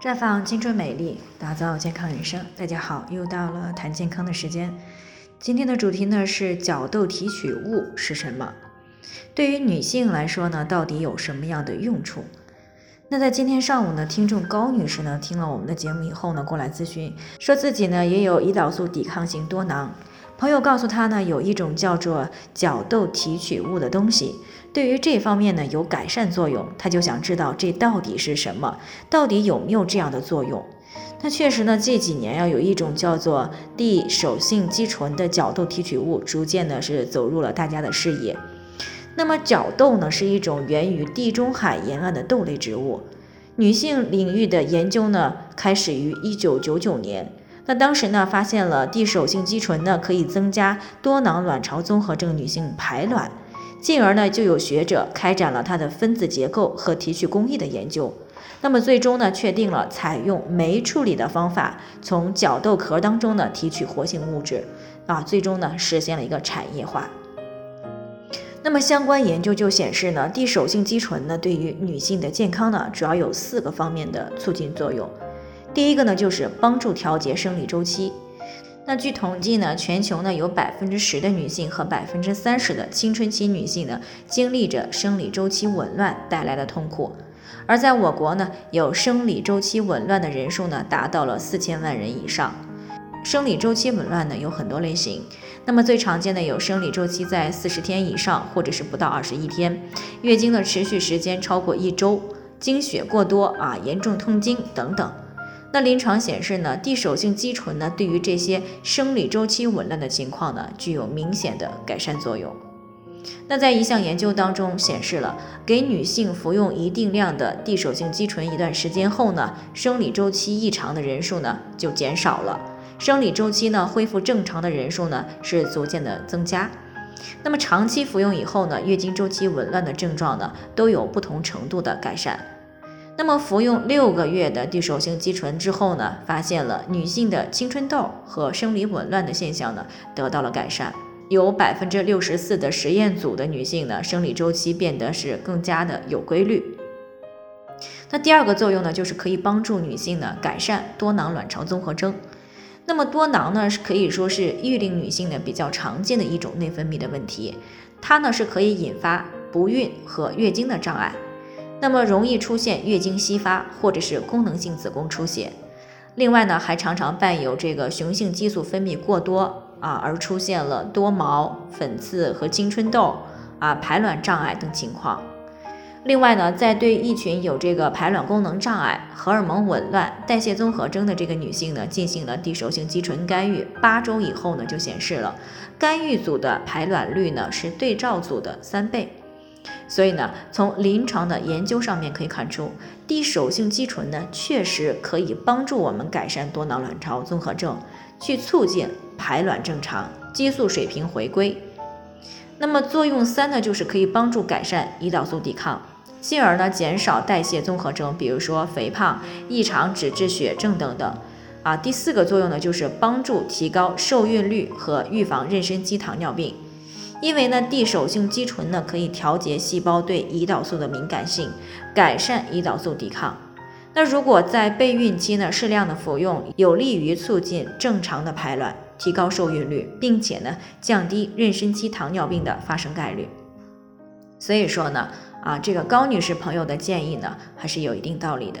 绽放青春美丽，打造健康人生。大家好，又到了谈健康的时间。今天的主题呢是角豆提取物是什么？对于女性来说呢，到底有什么样的用处？那在今天上午呢，听众高女士呢听了我们的节目以后呢，过来咨询，说自己呢也有胰岛素抵抗性多囊。朋友告诉他呢，有一种叫做角豆提取物的东西，对于这方面呢有改善作用。他就想知道这到底是什么，到底有没有这样的作用？那确实呢，这几年呀，有一种叫做地手性肌醇的角豆提取物，逐渐呢是走入了大家的视野。那么角豆呢，是一种源于地中海沿岸的豆类植物，女性领域的研究呢，开始于一九九九年。那当时呢，发现了地手性肌醇呢可以增加多囊卵巢综合症女性排卵，进而呢就有学者开展了它的分子结构和提取工艺的研究。那么最终呢，确定了采用酶处理的方法，从角豆壳当中呢提取活性物质，啊，最终呢实现了一个产业化。那么相关研究就显示呢，地手性肌醇呢对于女性的健康呢，主要有四个方面的促进作用。第一个呢，就是帮助调节生理周期。那据统计呢，全球呢有百分之十的女性和百分之三十的青春期女性呢，经历着生理周期紊乱带来的痛苦。而在我国呢，有生理周期紊乱的人数呢，达到了四千万人以上。生理周期紊乱呢，有很多类型。那么最常见的有生理周期在四十天以上，或者是不到二十一天，月经的持续时间超过一周，经血过多啊，严重痛经等等。那临床显示呢，地手性肌醇呢，对于这些生理周期紊乱的情况呢，具有明显的改善作用。那在一项研究当中显示了，给女性服用一定量的地手性肌醇一段时间后呢，生理周期异常的人数呢就减少了，生理周期呢恢复正常的人数呢是逐渐的增加。那么长期服用以后呢，月经周期紊乱的症状呢都有不同程度的改善。那么服用六个月的地手性肌醇之后呢，发现了女性的青春痘和生理紊乱的现象呢得到了改善，有百分之六十四的实验组的女性呢生理周期变得是更加的有规律。那第二个作用呢，就是可以帮助女性呢改善多囊卵巢综合征。那么多囊呢是可以说是育龄女性呢比较常见的一种内分泌的问题，它呢是可以引发不孕和月经的障碍。那么容易出现月经稀发或者是功能性子宫出血，另外呢还常常伴有这个雄性激素分泌过多啊而出现了多毛、粉刺和青春痘啊排卵障碍等情况。另外呢，在对一群有这个排卵功能障碍、荷尔蒙紊乱、代谢综合征的这个女性呢，进行了地手性肌醇干预，八周以后呢就显示了干预组的排卵率呢是对照组的三倍。所以呢，从临床的研究上面可以看出，低手性肌醇呢确实可以帮助我们改善多囊卵巢综合症，去促进排卵正常、激素水平回归。那么作用三呢，就是可以帮助改善胰岛素抵抗，进而呢减少代谢综合征，比如说肥胖、异常脂质血症等等。啊，第四个作用呢，就是帮助提高受孕率和预防妊娠期糖尿病。因为呢，地手性肌醇呢可以调节细胞对胰岛素的敏感性，改善胰岛素抵抗。那如果在备孕期呢适量的服用，有利于促进正常的排卵，提高受孕率，并且呢降低妊娠期糖尿病的发生概率。所以说呢，啊这个高女士朋友的建议呢还是有一定道理的。